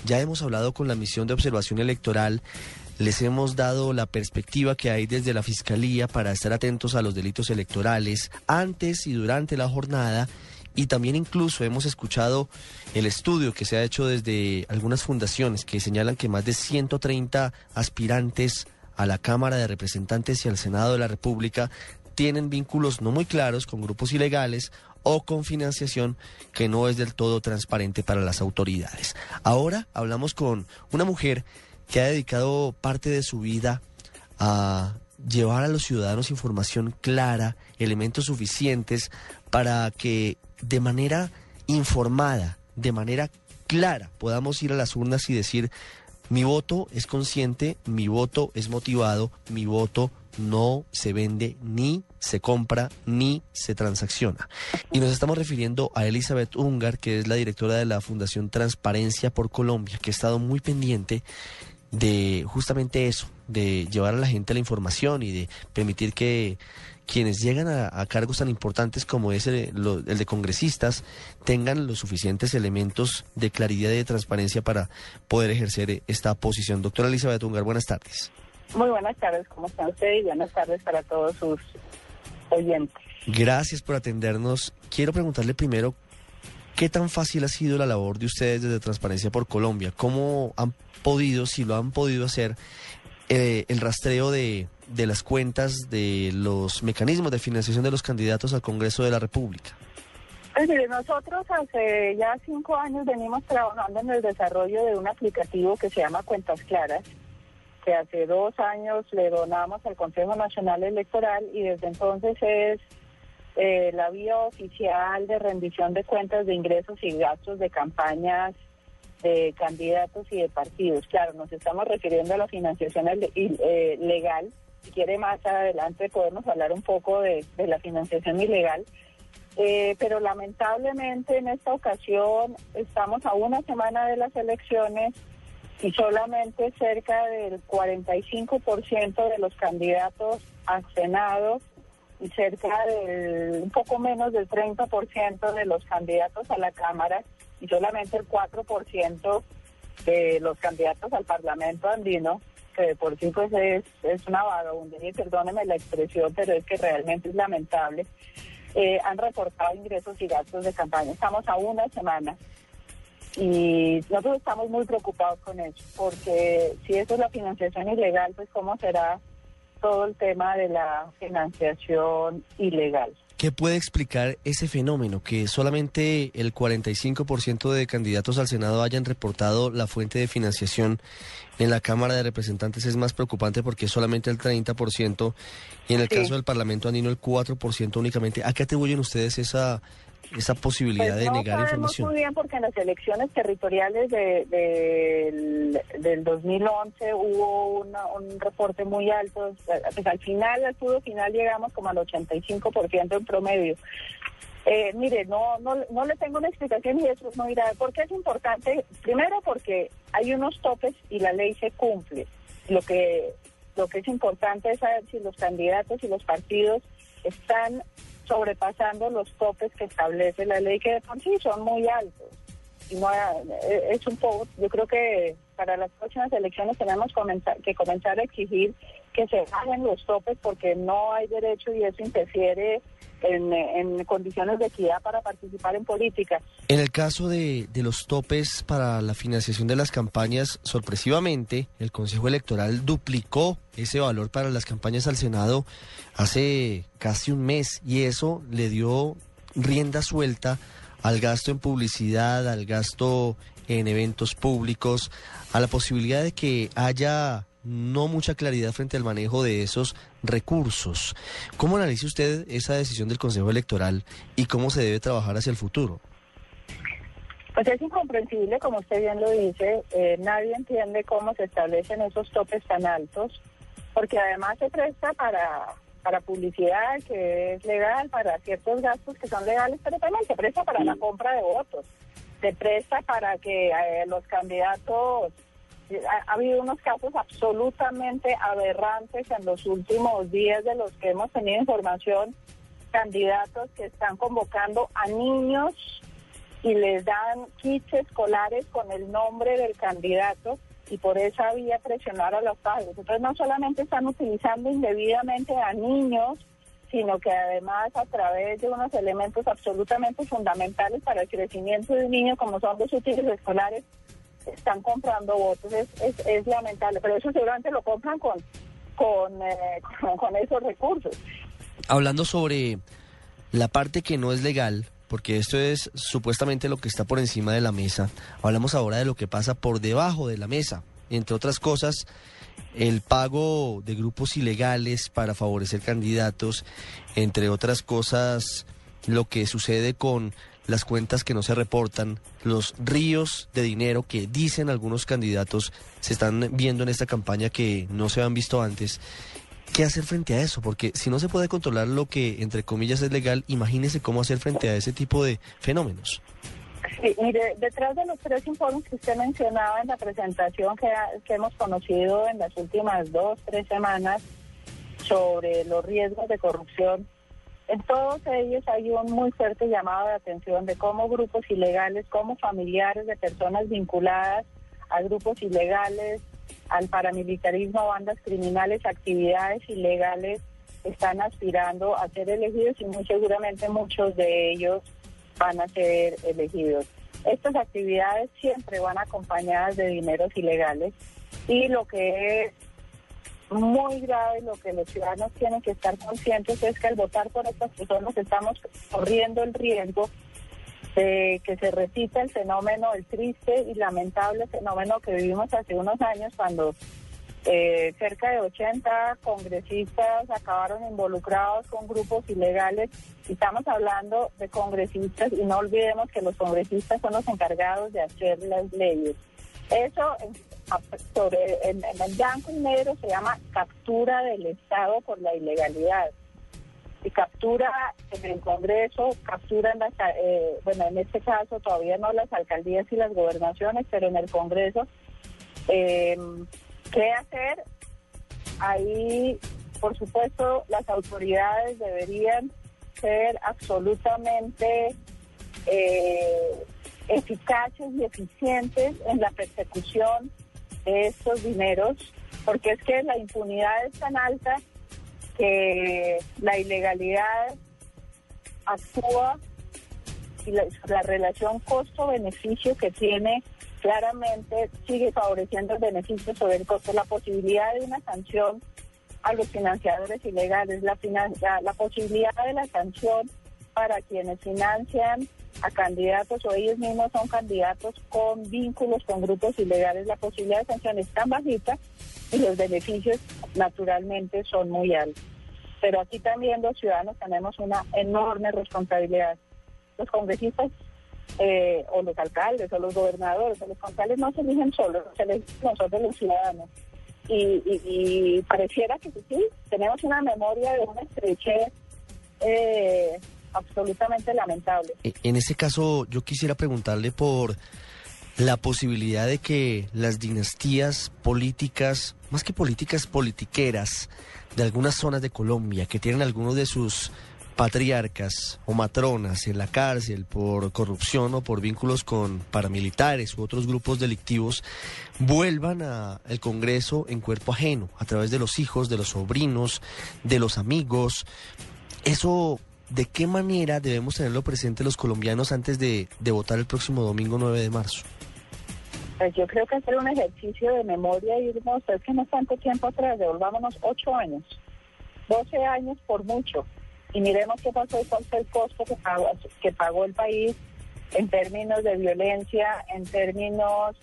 Ya hemos hablado con la misión de observación electoral les hemos dado la perspectiva que hay desde la Fiscalía para estar atentos a los delitos electorales antes y durante la jornada y también incluso hemos escuchado el estudio que se ha hecho desde algunas fundaciones que señalan que más de 130 aspirantes a la Cámara de Representantes y al Senado de la República tienen vínculos no muy claros con grupos ilegales o con financiación que no es del todo transparente para las autoridades. Ahora hablamos con una mujer que ha dedicado parte de su vida a llevar a los ciudadanos información clara, elementos suficientes para que de manera informada, de manera clara, podamos ir a las urnas y decir, mi voto es consciente, mi voto es motivado, mi voto no se vende ni se compra ni se transacciona. Y nos estamos refiriendo a Elizabeth Ungar, que es la directora de la Fundación Transparencia por Colombia, que ha estado muy pendiente de justamente eso, de llevar a la gente la información y de permitir que quienes llegan a, cargos tan importantes como es el, el, de congresistas tengan los suficientes elementos de claridad y de transparencia para poder ejercer esta posición. Doctora Elizabeth Ungar, buenas tardes. Muy buenas tardes, ¿cómo están ustedes? Y buenas tardes para todos sus oyentes. Gracias por atendernos. Quiero preguntarle primero, ¿qué tan fácil ha sido la labor de ustedes desde Transparencia por Colombia? ¿Cómo han podido, si lo han podido hacer, eh, el rastreo de, de las cuentas de los mecanismos de financiación de los candidatos al Congreso de la República? Pues nosotros hace ya cinco años venimos trabajando en el desarrollo de un aplicativo que se llama Cuentas Claras, que hace dos años le donamos al Consejo Nacional Electoral y desde entonces es eh, la vía oficial de rendición de cuentas de ingresos y gastos de campañas de candidatos y de partidos. Claro, nos estamos refiriendo a la financiación eh, legal. Si quiere más adelante podemos hablar un poco de, la financiación ilegal. Eh, pero lamentablemente en esta ocasión estamos a una semana de las elecciones y solamente cerca del 45% de los candidatos a Senado y cerca del un poco menos del 30% de los candidatos a la Cámara y solamente el 4% de los candidatos al Parlamento andino, que por sí pues es, es una vagabundería, perdóneme la expresión, pero es que realmente es lamentable, eh, han reportado ingresos y gastos de campaña. Estamos a una semana y nosotros estamos muy preocupados con eso, porque si eso es la financiación ilegal, pues cómo será todo el tema de la financiación ilegal. ¿Qué puede explicar ese fenómeno? Que solamente el 45% de candidatos al Senado hayan reportado la fuente de financiación en la Cámara de Representantes es más preocupante porque solamente el 30% y en el caso del Parlamento andino el 4% únicamente. ¿A qué atribuyen ustedes esa esa posibilidad pues de negar información? Muy bien, porque en las elecciones territoriales de, del, 2011 hubo un reporte muy alto. Pues al final, al escudo final, llegamos como al 85% en promedio. Eh, mire, no, no, no le tengo una explicación y eso es muy grave. ¿Por qué es importante? Primero porque hay unos topes y la ley se cumple. Lo que, lo que es importante es saber si los candidatos y los partidos están sobrepasando los topes que establece la ley, que de por sí son muy altos. Y no, eh, es un poco, yo creo que para las próximas elecciones tenemos que comenzar a exigir que se bajen los topes porque no hay derecho y eso interfiere en, condiciones de equidad para participar en política. En el caso de, de los topes para la financiación de las campañas, sorpresivamente, el Consejo Electoral duplicó ese valor para las campañas al Senado hace casi un mes y eso le dio rienda suelta al gasto en publicidad, al gasto en eventos públicos, a la posibilidad de que haya no mucha claridad frente al manejo de esos recursos. ¿Cómo analiza usted esa decisión del Consejo Electoral y cómo se debe trabajar hacia el futuro? Pues es incomprensible, como usted bien lo dice, eh, nadie entiende cómo se establecen esos topes tan altos, porque además se presta para, para publicidad que es legal, para ciertos gastos que son legales, pero también se presta para la compra de votos, se presta para que eh, los candidatos ha, habido unos casos absolutamente aberrantes en los últimos días de los que hemos tenido información, candidatos que están convocando a niños y les dan kits escolares con el nombre del candidato y por esa vía presionar a los padres. Entonces no solamente están utilizando indebidamente a niños, sino que además a través de unos elementos absolutamente fundamentales para el crecimiento de un niño como son los útiles escolares, están comprando votos. Es, es, lamentable, pero eso seguramente lo compran con, con, eh, con, esos recursos. Hablando sobre la parte que no es legal, porque esto es supuestamente lo que está por encima de la mesa. Hablamos ahora de lo que pasa por debajo de la mesa. Entre otras cosas, el pago de grupos ilegales para favorecer candidatos, entre otras cosas, lo que sucede con las cuentas que no se reportan, los ríos de dinero que dicen algunos candidatos se están viendo en esta campaña que no se han visto antes. ¿Qué hacer frente a eso? Porque si no se puede controlar lo que, entre comillas, es legal, imagínese cómo hacer frente a ese tipo de fenómenos. Sí, mire, detrás de los tres informes que usted mencionaba en la presentación que, que hemos conocido en las últimas dos, tres semanas sobre los riesgos de corrupción, en todos ellos hay un muy fuerte llamado de atención de cómo grupos ilegales, como familiares de personas vinculadas a grupos ilegales, al paramilitarismo, bandas criminales, actividades ilegales, están aspirando a ser elegidos y muy seguramente muchos de ellos van a ser elegidos. Estas actividades siempre van acompañadas de dineros ilegales y lo que es muy grave, lo que los ciudadanos tienen que estar conscientes es que al votar por estas personas estamos corriendo el riesgo de que se repita el fenómeno, el triste y lamentable fenómeno que vivimos hace unos años cuando eh, cerca de 80 congresistas acabaron involucrados con grupos ilegales. Estamos hablando de congresistas y no olvidemos que los congresistas son los encargados de hacer las leyes. Eso sobre, en, el blanco y negro se llama captura del Estado por la ilegalidad. Y captura en el Congreso, captura en las, eh, bueno, en este caso todavía no las alcaldías y las gobernaciones, pero en el Congreso. Eh, ¿Qué hacer? Ahí, por supuesto, las autoridades deberían ser absolutamente eh, eficaces y eficientes en la persecución de estos dineros, porque es que la impunidad es tan alta que la ilegalidad actúa y la, la relación costo-beneficio que tiene claramente sigue favoreciendo el beneficio sobre el costo. La posibilidad de una sanción a los financiadores ilegales, la, la posibilidad de la sanción para quienes financian a candidatos o ellos mismos son candidatos con vínculos con grupos ilegales, la posibilidad de sanción es tan bajita y los beneficios naturalmente son muy altos. Pero aquí también los ciudadanos tenemos una enorme responsabilidad. Los congresistas eh, o los alcaldes o los gobernadores o los concejales no se eligen solos, se eligen nosotros los ciudadanos. Y, pareciera que sí, tenemos una memoria de una estrechez eh, absolutamente lamentable. En ese caso, yo quisiera preguntarle por la posibilidad de que las dinastías políticas, más que políticas politiqueras, de algunas zonas de Colombia, que tienen algunos de sus patriarcas o matronas en la cárcel por corrupción o por vínculos con paramilitares u otros grupos delictivos vuelvan al Congreso en cuerpo ajeno, a través de los hijos, de los sobrinos, de los amigos. Eso, ¿de qué manera debemos tenerlo presente los colombianos antes de, votar el próximo domingo 9 de marzo? Pues yo creo que hacer un ejercicio de memoria y irnos, es que no es tanto tiempo atrás, devolvámonos ocho años, doce años por mucho y miremos qué pasó y cuál fue el costo que pagó, que pagó el país en términos de violencia, en términos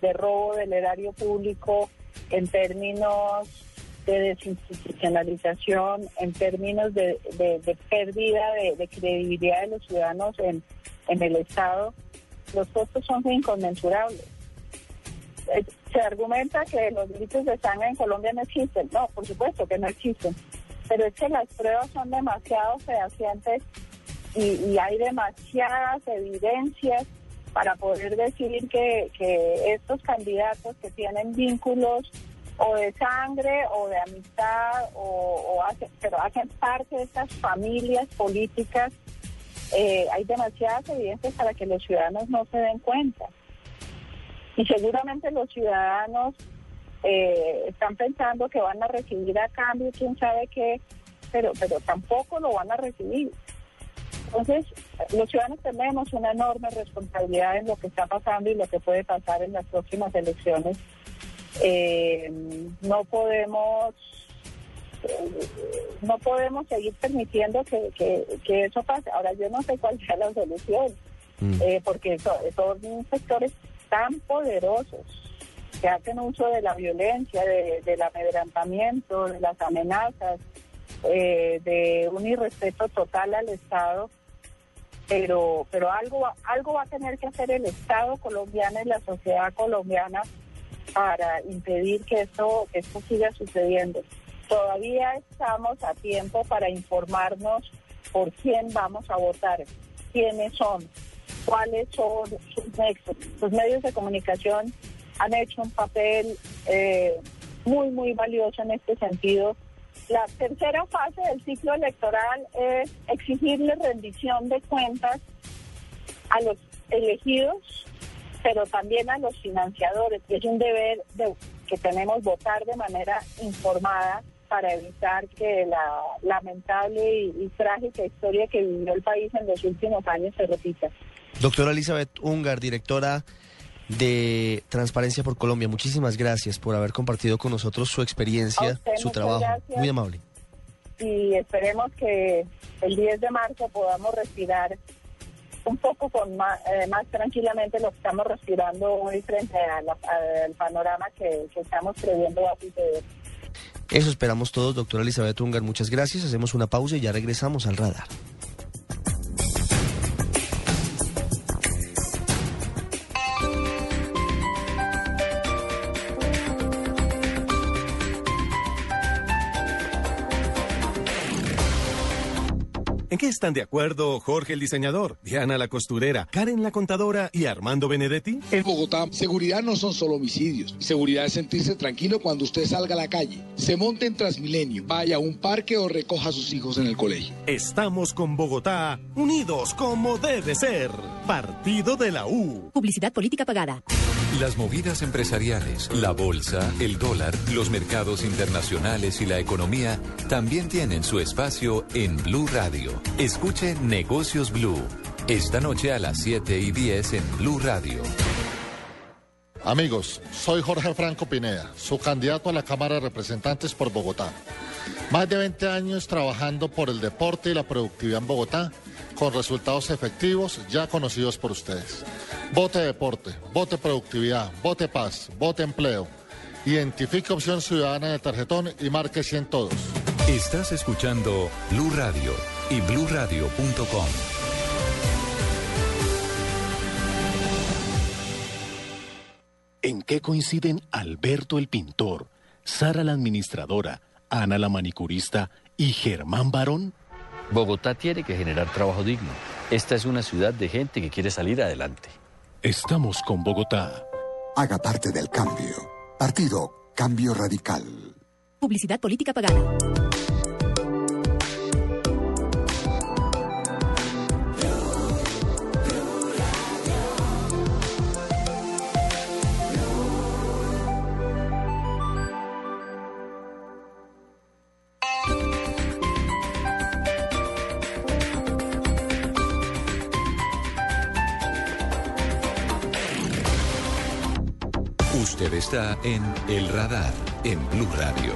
de robo del erario público, en términos de desinstitucionalización, en términos de, pérdida de, credibilidad de los ciudadanos en, en el Estado, los costos son inconmensurables. Eh, se argumenta que los delitos de sangre en Colombia no existen. No, por supuesto que no existen pero es que las pruebas son demasiado fehacientes y, hay demasiadas evidencias para poder decir que, estos candidatos que tienen vínculos o de sangre o de amistad o, hacen, pero hacen parte de estas familias políticas, eh, hay demasiadas evidencias para que los ciudadanos no se den cuenta. Y seguramente los ciudadanos eh, están pensando que van a recibir a cambio, quién sabe qué, pero, pero tampoco lo van a recibir. Entonces, los ciudadanos tenemos una enorme responsabilidad en lo que está pasando y lo que puede pasar en las próximas elecciones. Eh, no podemos no podemos seguir permitiendo que, que, eso pase. Ahora, yo no sé cuál sea la solución, mm. eh, porque son sectores tan poderosos que hacen uso de la violencia, de, del amedrentamiento, de las amenazas, eh, de un irrespeto total al Estado, pero, pero algo, algo va a tener que hacer el Estado colombiano y la sociedad colombiana para impedir que esto, que esto siga sucediendo. Todavía estamos a tiempo para informarnos por quién vamos a votar, quiénes son, cuáles son sus nexos. Los medios de comunicación han hecho un papel eh, muy, muy valioso en este sentido. La tercera fase del ciclo electoral es exigirle rendición de cuentas a los elegidos, pero también a los financiadores. Es un deber de, que tenemos votar de manera informada para evitar que la lamentable y, y trágica historia que vivió el país en los últimos años se repita. Doctora Elizabeth Ungar, directora de Transparencia por Colombia, muchísimas gracias por haber compartido con nosotros su experiencia, usted, su trabajo. gracias. Muy amable. y esperemos que el 10 de marzo podamos respirar un poco con más, eh, más tranquilamente lo que estamos respirando hoy frente al panorama que, estamos previendo a suceder. Eso esperamos todos, doctora Elizabeth Ungar. Muchas gracias. Hacemos una pausa y ya regresamos al radar. Están de acuerdo Jorge el diseñador, Diana la costurera, Karen la contadora y Armando Benedetti? En Bogotá, seguridad no son solo homicidios. Seguridad es sentirse tranquilo cuando usted salga a la calle, se monte en Transmilenio, vaya a un parque o recoja a sus hijos en el colegio. Estamos con Bogotá, unidos como debe ser. Partido de la U. Publicidad política pagada. Las movidas empresariales, la bolsa, el dólar, los mercados internacionales y la economía también tienen su espacio en Blue Radio. Escuche Negocios Blue. Esta noche a las 7 y 10 en Blue Radio. Amigos, soy Jorge Franco Pineda, su candidato a la Cámara de Representantes por Bogotá. Más de 20 años trabajando por el deporte y la productividad en Bogotá, con resultados efectivos ya conocidos por ustedes. Vote deporte, vote productividad, vote paz, vote empleo. Identifique opción ciudadana en el tarjetón y marque 100 todos. Estás escuchando Blue Radio y bluradio.com. ¿En qué coinciden Alberto el pintor, Sara la administradora, Ana la manicurista y Germán Barón? Bogotá tiene que generar trabajo digno. Esta es una ciudad de gente que quiere salir adelante. Estamos con Bogotá. Haga parte del cambio. Partido Cambio Radical. Publicidad política pagada. Está en El Radar en Blue Radio.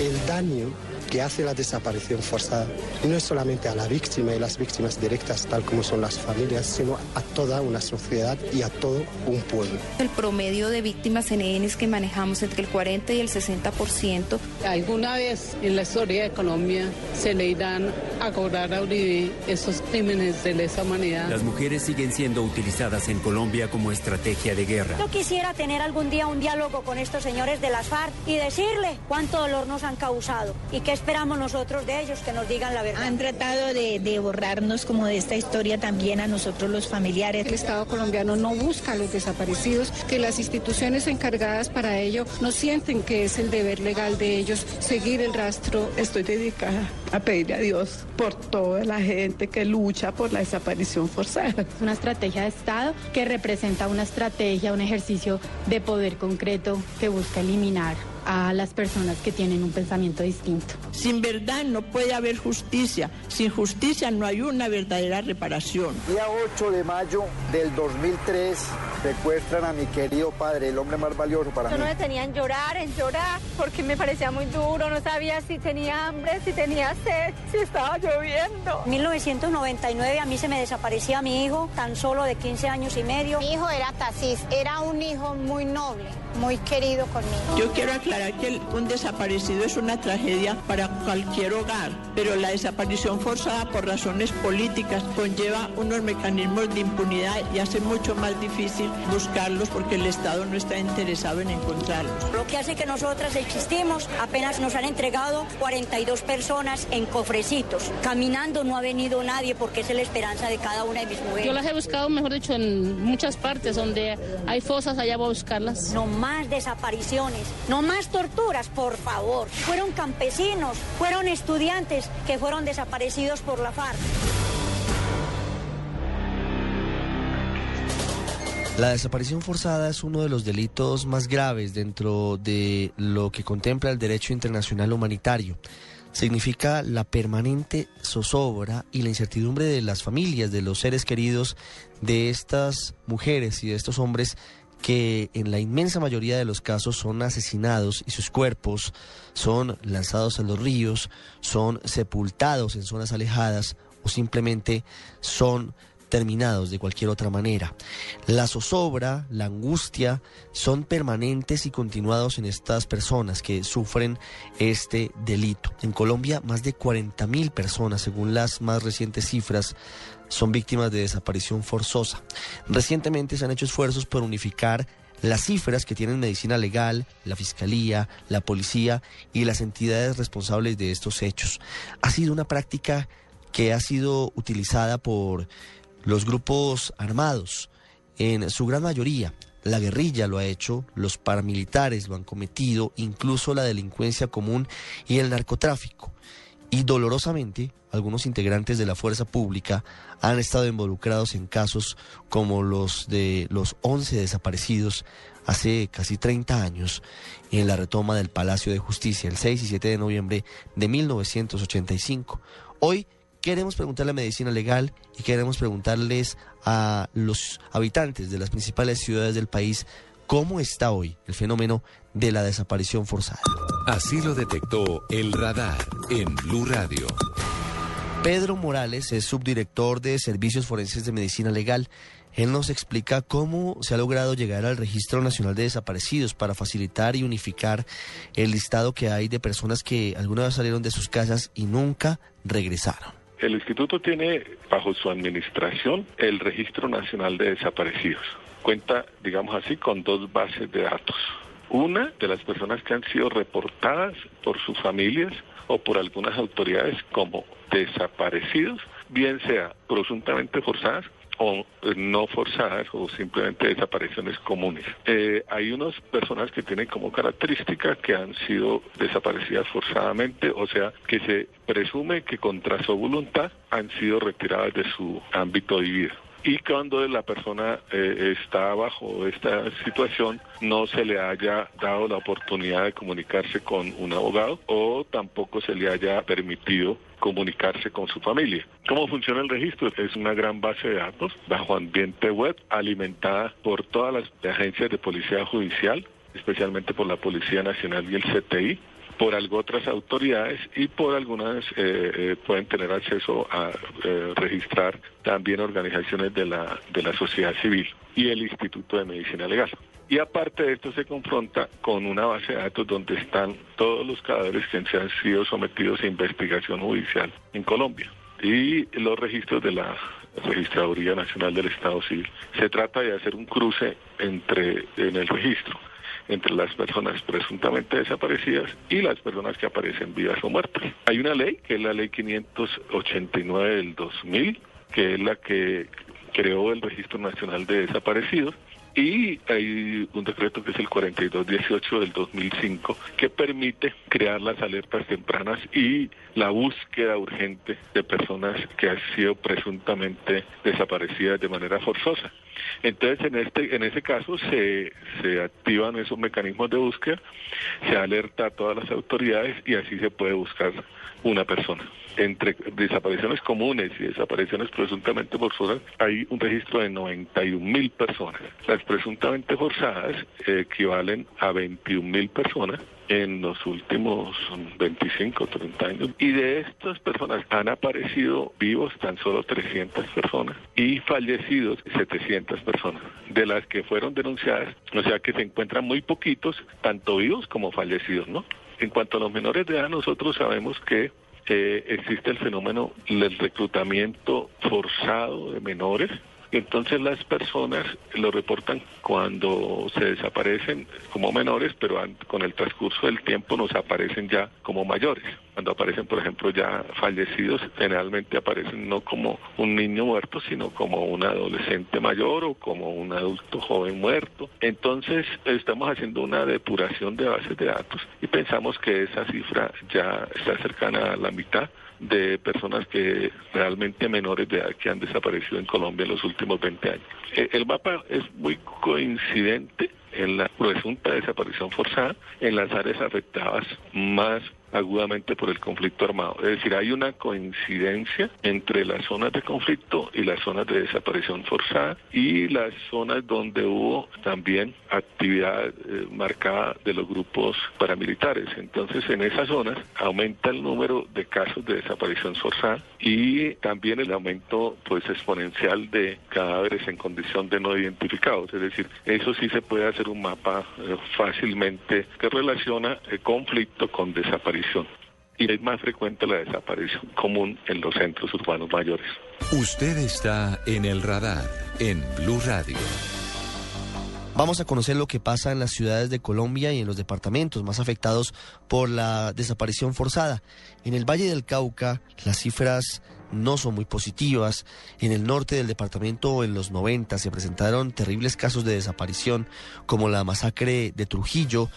El daño que hace la desaparición forzada no es solamente a la víctima y las víctimas directas, tal como son las familias, sino a toda una sociedad y a todo un pueblo. El promedio de víctimas en ENES que manejamos entre el 40 y el 60%. ¿Alguna vez en la historia de Colombia se le irán a cobrar a Uribe esos crímenes de lesa humanidad? Las mujeres siguen siendo utilizadas en Colombia como estrategia de guerra. Yo quisiera tener algún día un diálogo con estos señores de las FARC y decirle cuánto dolor nos han causado y qué esperamos nosotros de ellos que nos digan la verdad. Han tratado de, de borrarnos como de esta historia también a nosotros los familiares. El Estado colombiano no busca a los desaparecidos, que las instituciones encargadas para ello no sienten que es el deber legal de ellos seguir el rastro. Estoy dedicada a pedirle a Dios por toda la gente que lucha por la desaparición forzada. Es una estrategia de Estado que representa una estrategia, un ejercicio de poder concreto que busca eliminar a las personas que tienen un pensamiento distinto. Sin verdad no puede haber justicia. Sin justicia no hay una verdadera reparación. Día 8 de mayo del 2003 secuestran a mi querido padre, el hombre más valioso para Yo mí. no me tenían llorar, en llorar, porque me parecía muy duro, no sabía si tenía hambre, si tenía sed, si estaba lloviendo. En 1999 a mí se me desaparecía mi hijo, tan solo de 15 años y medio. Mi hijo era Tasis, era un hijo muy noble, muy querido conmigo. Yo quiero aclarar que un desaparecido es una tragedia para cualquier hogar, pero la desaparición forzada por razones políticas conlleva unos mecanismos de impunidad y hace mucho más difícil buscarlos porque el Estado no está interesado en encontrarlos. Lo que hace que nosotras existimos, apenas nos han entregado 42 personas en cofrecitos. Caminando no ha venido nadie porque es la esperanza de cada una de mis mujeres. Yo las he buscado, mejor dicho, en muchas partes donde hay fosas, allá voy a buscarlas. No más desapariciones, no más torturas, por favor. Fueron campesinos, fueron estudiantes que fueron desaparecidos por la FARC. La desaparición forzada es uno de los delitos más graves dentro de lo que contempla el derecho internacional humanitario. Significa la permanente zozobra y la incertidumbre de las familias, de los seres queridos de estas mujeres y de estos hombres que en la inmensa mayoría de los casos son asesinados y sus cuerpos son lanzados a los ríos, son sepultados en zonas alejadas o simplemente son terminados de cualquier otra manera. La zozobra, la angustia son permanentes y continuados en estas personas que sufren este delito. En Colombia, más de 40 mil personas, según las más recientes cifras, son víctimas de desaparición forzosa. Recientemente se han hecho esfuerzos por unificar las cifras que tienen medicina legal, la fiscalía, la policía y las entidades responsables de estos hechos. Ha sido una práctica que ha sido utilizada por los grupos armados, en su gran mayoría, la guerrilla lo ha hecho, los paramilitares lo han cometido, incluso la delincuencia común y el narcotráfico. Y dolorosamente, algunos integrantes de la fuerza pública han estado involucrados en casos como los de los 11 desaparecidos hace casi 30 años en la retoma del Palacio de Justicia el 6 y 7 de noviembre de 1985. Hoy queremos preguntarle a Medicina Legal y queremos preguntarles a los habitantes de las principales ciudades del país cómo está hoy el fenómeno de la desaparición forzada. Así lo detectó el radar en Blue Radio. Pedro Morales es subdirector de Servicios Forenses de Medicina Legal. Él nos explica cómo se ha logrado llegar al Registro Nacional de Desaparecidos para facilitar y unificar el listado que hay de personas que alguna vez salieron de sus casas y nunca regresaron. El instituto tiene bajo su administración el Registro Nacional de Desaparecidos. Cuenta, digamos así, con dos bases de datos. Una de las personas que han sido reportadas por sus familias o por algunas autoridades como desaparecidos, bien sea presuntamente forzadas o eh, no forzadas o simplemente desapariciones comunes. Eh, hay unas personas que tienen como característica que han sido desaparecidas forzadamente, o sea, que se presume que contra su voluntad han sido retiradas de su ámbito de vida y cuando la persona eh, está bajo esta situación no se le haya dado la oportunidad de comunicarse con un abogado o tampoco se le haya permitido comunicarse con su familia. ¿Cómo funciona el registro? Es una gran base de datos bajo ambiente web alimentada por todas las agencias de policía judicial, especialmente por la Policía Nacional y el CTI, por algo otras autoridades y por algunas eh, eh, pueden tener acceso a eh, registrar también organizaciones de la, de la sociedad civil y el Instituto de Medicina Legal. Y aparte de esto se confronta con una base de datos donde están todos los cadáveres que han sido sometidos a investigación judicial en Colombia y los registros de la Registraduría Nacional del Estado Civil. Se trata de hacer un cruce entre en el registro entre las personas presuntamente desaparecidas y las personas que aparecen vivas o muertas. Hay una ley, que es la ley 589 del 2000, que es la que creó el Registro Nacional de Desaparecidos, y hay un decreto que es el 4218 del 2005 que permite crear las alertas tempranas y la búsqueda urgente de personas que han sido presuntamente desaparecidas de manera forzosa. Entonces, en este en ese caso se, se activan esos mecanismos de búsqueda, se alerta a todas las autoridades y así se puede buscar una persona entre desapariciones comunes y desapariciones presuntamente forzosas hay un registro de 91 mil personas. Las presuntamente forzadas equivalen a 21 mil personas en los últimos 25 o 30 años. Y de estas personas han aparecido vivos tan solo 300 personas y fallecidos 700 personas, de las que fueron denunciadas, o sea que se encuentran muy poquitos, tanto vivos como fallecidos, ¿no? En cuanto a los menores de edad, nosotros sabemos que existe el fenómeno del reclutamiento forzado de menores Entonces las personas lo reportan cuando se desaparecen como menores, pero con el transcurso del tiempo nos aparecen ya como mayores. Cuando aparecen, por ejemplo, ya fallecidos, generalmente aparecen no como un niño muerto, sino como un adolescente mayor o como un adulto joven muerto. Entonces, estamos haciendo una depuración de bases de datos y pensamos que esa cifra ya está cercana a la mitad de personas que realmente menores de edad que han desaparecido en Colombia en los últimos 20 años. Eh, el mapa es muy coincidente en la presunta desaparición forzada en las áreas afectadas más agudamente por el conflicto armado. Es decir, hay una coincidencia entre las zonas de conflicto y las zonas de desaparición forzada y las zonas donde hubo también actividad eh, marcada de los grupos paramilitares. Entonces, en esas zonas aumenta el número de casos de desaparición forzada y también el aumento pues exponencial de cadáveres en condición de no identificados. Es decir, eso sí se puede hacer un mapa eh, fácilmente que relaciona el conflicto con desaparición y es más frecuente la desaparición común en los centros urbanos mayores. Usted está en el radar en Blue Radio. Vamos a conocer lo que pasa en las ciudades de Colombia y en los departamentos más afectados por la desaparición forzada. En el Valle del Cauca, las cifras no son muy positivas. En el norte del departamento, en los 90, se presentaron terribles casos de desaparición, como la masacre de Trujillo,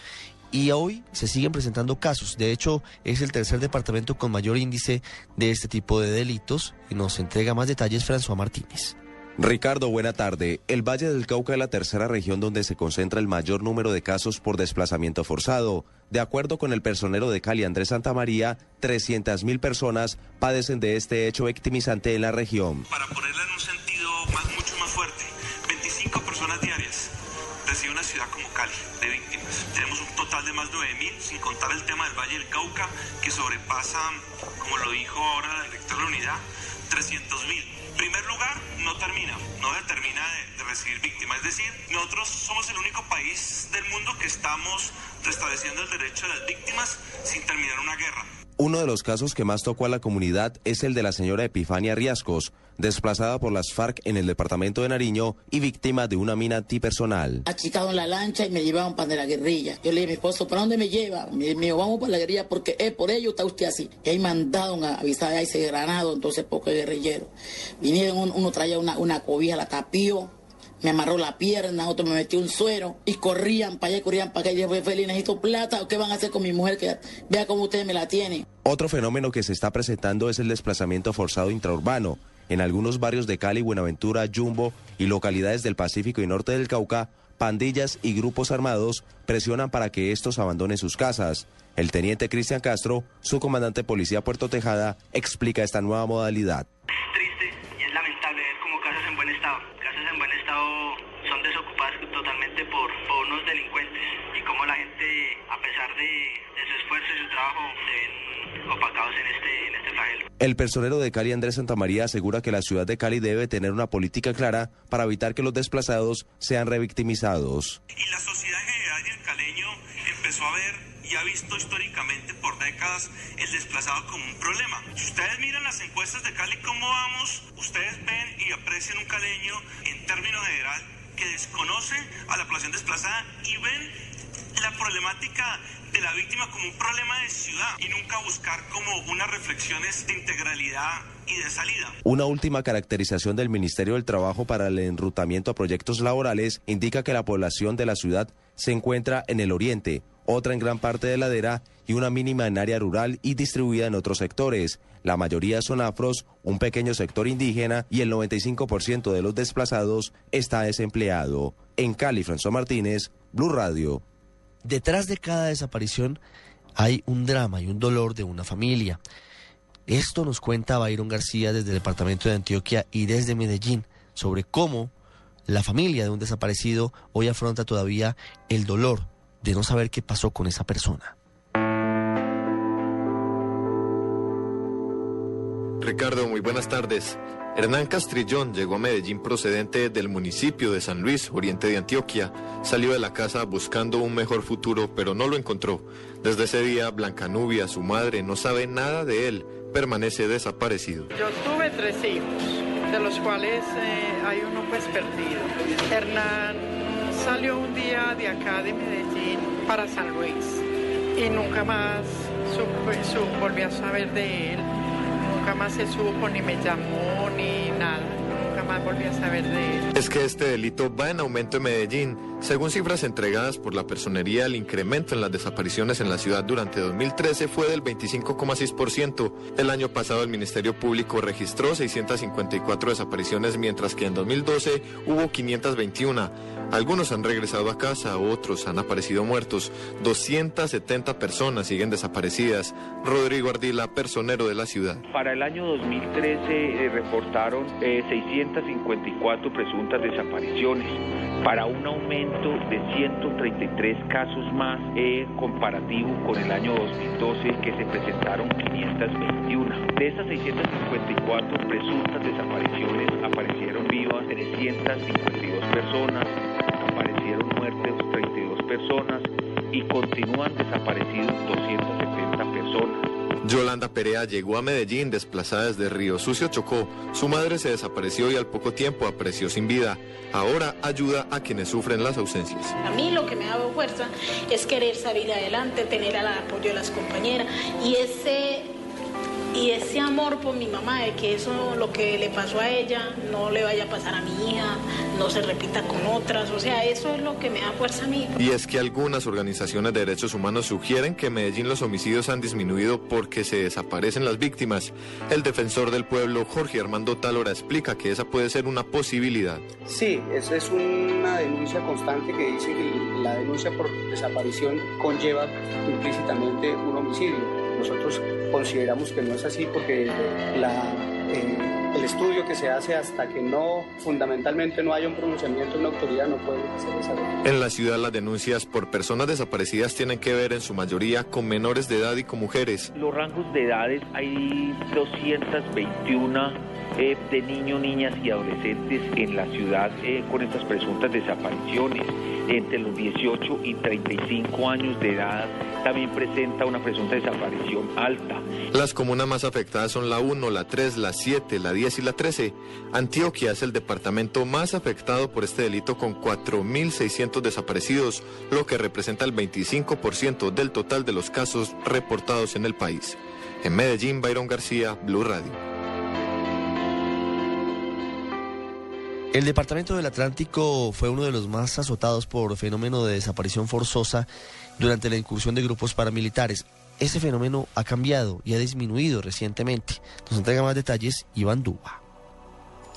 y hoy se siguen presentando casos. De hecho, es el tercer departamento con mayor índice de este tipo de delitos y nos entrega más detalles François Martínez. Ricardo, buena tarde. El Valle del Cauca es la tercera región donde se concentra el mayor número de casos por desplazamiento forzado. De acuerdo con el personero de Cali, Andrés Santamaría, 300.000 personas padecen de este hecho victimizante en la región. Para ponerla en un sentido más, mucho más fuerte, 25 personas diarias recibe una ciudad como Cali de total de más de 9.000, sin contar el tema del Valle del Cauca, que sobrepasa, como lo dijo ahora la directora de la unidad, 300.000. Primer lugar, no termina, no se termina de, de, recibir víctimas. Es decir, nosotros somos el único país del mundo que estamos restableciendo el derecho de las víctimas sin terminar una guerra. Uno de los casos que más tocó a la comunidad es el de la señora Epifania Riascos, desplazada por las FARC en el departamento de Nariño y víctima de una mina antipersonal. Achicado en la lancha y me llevaban para la guerrilla. Yo le dije a mi esposo, ¿para dónde me lleva? Me dijo, vamos para la guerrilla porque es por ello está usted así. Y ahí mandaron a avisar a ese granado, entonces poco guerrillero. Vinieron, uno traía una, una cobija, la tapió, me amarró la pierna, otro me metió un suero y corrían para allá, corrían para acá. Y yo dije, Feli, necesito plata, ¿qué van a hacer con mi mujer? Que vea cómo ustedes me la tienen. Otro fenómeno que se está presentando es el desplazamiento forzado intraurbano. En algunos barrios de Cali, Buenaventura, Jumbo y localidades del Pacífico y norte del Cauca, pandillas y grupos armados presionan para que estos abandonen sus casas. El teniente Cristian Castro, su comandante de policía Puerto Tejada, explica esta nueva modalidad. Es triste y es lamentable ver como casas en buen estado, casas en buen estado son desocupadas totalmente por, por unos delincuentes y como la gente, a pesar de, de su esfuerzo y su trabajo, se ven opacados en este, en este flagelo. El personero de Cali, Andrés Santamaría, asegura que la ciudad de Cali debe tener una política clara para evitar que los desplazados sean revictimizados. Y la sociedad en general y el caleño empezó a ver y ha visto históricamente por décadas el desplazado como un problema. Si ustedes miran las encuestas de Cali, ¿cómo vamos? Ustedes ven y aprecian un caleño en términos general que desconoce a la población desplazada y ven la problemática de la víctima como un problema de ciudad y nunca buscar como unas reflexiones de integralidad y de salida. Una última caracterización del Ministerio del Trabajo para el enrutamiento a proyectos laborales indica que la población de la ciudad se encuentra en el oriente, otra en gran parte de ladera y una mínima en área rural y distribuida en otros sectores. La mayoría son afros, un pequeño sector indígena y el 95% de los desplazados está desempleado. En Cali, François Martínez, Blue Radio. Detrás de cada desaparición hay un drama y un dolor de una familia. Esto nos cuenta Byron García desde el departamento de Antioquia y desde Medellín sobre cómo la familia de un desaparecido hoy afronta todavía el dolor de no saber qué pasó con esa persona. Ricardo, muy buenas tardes. Hernán Castrillón llegó a Medellín procedente del municipio de San Luis, oriente de Antioquia. Salió de la casa buscando un mejor futuro, pero no lo encontró. Desde ese día, Blanca Nubia, su madre, no sabe nada de él. Permanece desaparecido. Yo tuve tres hijos. de los cuales eh, hay uno pues perdido. Hernán salió un día de acá de Medellín para San Luis y nunca más supo, volví a saber de él, nunca más se supo ni me llamó ni nada más volví a saber de él. Es que este delito va en aumento en Medellín. Según cifras entregadas por la personería, el incremento en las desapariciones en la ciudad durante 2013 fue del 25,6%. El año pasado el Ministerio Público registró 654 desapariciones, mientras que en 2012 hubo 521. Algunos han regresado a casa, otros han aparecido muertos. 270 personas siguen desaparecidas. Rodrigo Ardila, personero de la ciudad. Para el año 2013 eh, reportaron 654 eh, presuntas desapariciones, para un aumento de 133 casos más eh, comparativo con el año 2012 que se presentaron 521. De esas 654 presuntas desapariciones aparecieron vivas 352 personas, aparecieron muertes 32 personas y continúan desaparecidos 270 personas. Yolanda Perea llegó a Medellín desplazada desde Río Sucio Chocó. Su madre se desapareció y al poco tiempo apareció sin vida. Ahora ayuda a quienes sufren las ausencias. A mí lo que me ha dado fuerza es querer salir adelante, tener el apoyo de las compañeras y ese y ese amor por mi mamá, de que eso, lo que le pasó a ella, no le vaya a pasar a mi hija, no se repita con otras, o sea, eso es lo que me da fuerza a mí. Y es que algunas organizaciones de derechos humanos sugieren que en Medellín los homicidios han disminuido porque se desaparecen las víctimas. El defensor del pueblo, Jorge Armando Talora, explica que esa puede ser una posibilidad. Sí, esa es una denuncia constante que dice que la denuncia por desaparición conlleva implícitamente un homicidio. Nosotros consideramos que no es así porque eh, el estudio que se hace hasta que no, fundamentalmente no haya un pronunciamiento de una autoridad, no puede hacer esa denuncia. En la ciudad las denuncias por personas desaparecidas tienen que ver en su mayoría con menores de edad y con mujeres. Los rangos de edades hay 221 eh, de niños, niñas y adolescentes en la ciudad eh, con estas presuntas desapariciones entre los 18 y 35 años de edad también presenta una presunta desaparición alta. Las comunas más afectadas son la 1, la 3, la 7, la 10 y la 13. Antioquia es el departamento más afectado por este delito con 4.600 desaparecidos, lo que representa el 25% del total de los casos reportados en el país. En Medellín, Byron García, Blue Radio. El Departamento del Atlántico fue uno de los más azotados por fenómeno de desaparición forzosa durante la incursión de grupos paramilitares. Ese fenómeno ha cambiado y ha disminuido recientemente. Nos entrega más detalles Iván Duba.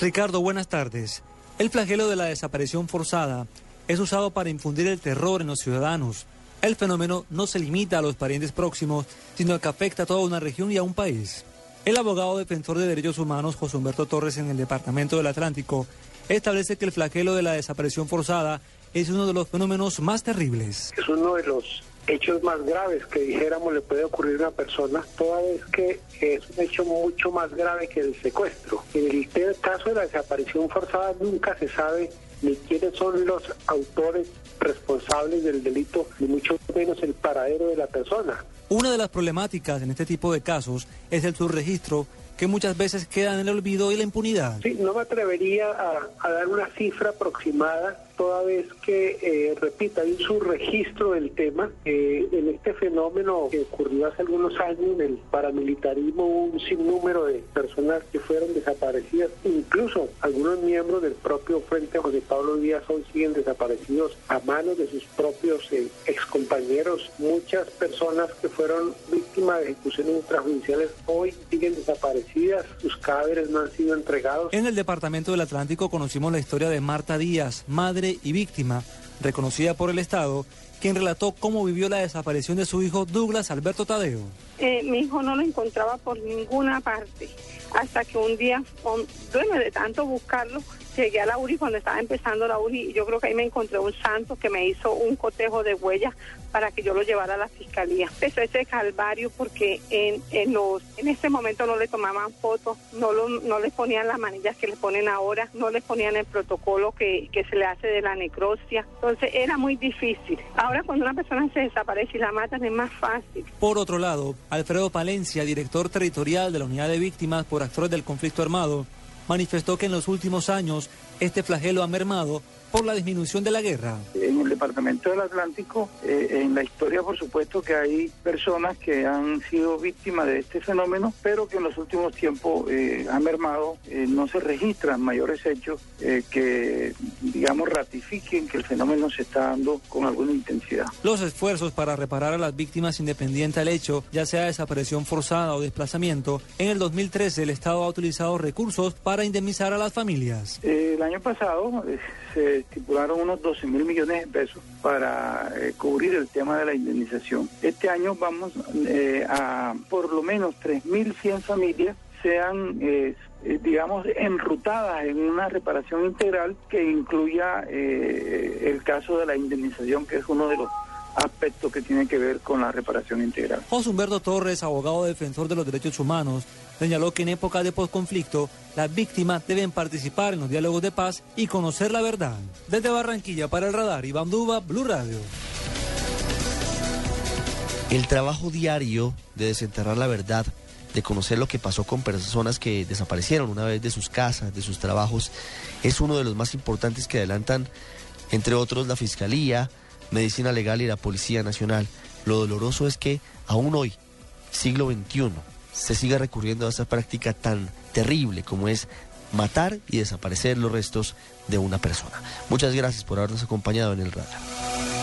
Ricardo, buenas tardes. El flagelo de la desaparición forzada es usado para infundir el terror en los ciudadanos. El fenómeno no se limita a los parientes próximos, sino que afecta a toda una región y a un país. El abogado defensor de derechos humanos José Humberto Torres en el Departamento del Atlántico establece que el flagelo de la desaparición forzada es uno de los fenómenos más terribles. Es uno de los hechos más graves que dijéramos le puede ocurrir a una persona, toda vez que es un hecho mucho más grave que el secuestro. En el caso de la desaparición forzada nunca se sabe ni quiénes son los autores responsables del delito, ni mucho menos el paradero de la persona. Una de las problemáticas en este tipo de casos es el subregistro que muchas veces queda en el olvido y la impunidad. Sí, no me atrevería a, dar una cifra aproximada toda vez que, eh, repita, hay un subregistro del tema. Eh, en este fenómeno que ocurrió hace algunos años, en el paramilitarismo un sinnúmero de personas que fueron desaparecidas, incluso algunos miembros del propio Frente José Pablo Díaz hoy siguen desaparecidos a manos de sus propios eh, excompañeros. Muchas personas que fueron víctimas de ejecuciones extrajudiciales hoy siguen desaparecidas, sus cadáveres no han sido entregados. En el Departamento del Atlántico conocimos la historia de Marta Díaz, madre y víctima, reconocida por el Estado, quien relató cómo vivió la desaparición de su hijo Douglas Alberto Tadeo. Eh, mi hijo no lo encontraba por ninguna parte, hasta que un día, bueno, de tanto buscarlo, llegué a la URI cuando estaba empezando la URI y yo creo que ahí me encontré un santo que me hizo un cotejo de huellas para que yo lo llevara a la fiscalía. Empezó ese calvario porque en, en, los, en ese momento no le tomaban fotos, no, lo, no les ponían las manillas que le ponen ahora, no les ponían el protocolo que, que se le hace de la necrosia. Entonces era muy difícil. Ahora cuando una persona se desaparece y la matan es más fácil. Por otro lado, Alfredo Palencia, director territorial de la Unidad de Víctimas por Actores del Conflicto Armado, manifestó que en los últimos años este flagelo ha mermado por la disminución de la guerra. En el departamento del Atlántico, eh, en la historia por supuesto que hay personas que han sido víctimas de este fenómeno, pero que en los últimos tiempos eh, ha mermado, eh, no se registran mayores hechos que, digamos, ratifiquen que el fenómeno se está dando con alguna intensidad. Los esfuerzos para reparar a las víctimas independiente al hecho, ya sea desaparición forzada o desplazamiento, en el 2013 el Estado ha utilizado recursos para indemnizar a las familias. el año pasado se estipularon unos 12 mil millones de pesos para eh, cubrir el tema de la indemnización. Este año vamos eh, a por lo menos 3.100 familias sean, eh, digamos, enrutadas en una reparación integral que incluya el caso de la indemnización, que es uno de los aspectos que tiene que ver con la reparación integral. José Humberto Torres, abogado defensor de los derechos humanos, señaló que en época de posconflicto las víctimas deben participar en los diálogos de paz y conocer la verdad. Desde Barranquilla para el radar, Iván Duba, Blue Radio. El trabajo diario de desenterrar la verdad, de conocer lo que pasó con personas que desaparecieron una vez de sus casas, de sus trabajos, es uno de los más importantes que adelantan, entre otros, la Fiscalía, Medicina Legal y la Policía Nacional. Lo doloroso es que aún hoy, siglo XXI, se siga recurriendo a esa práctica tan terrible como es matar y desaparecer los restos de una persona. Muchas gracias por habernos acompañado en el radar.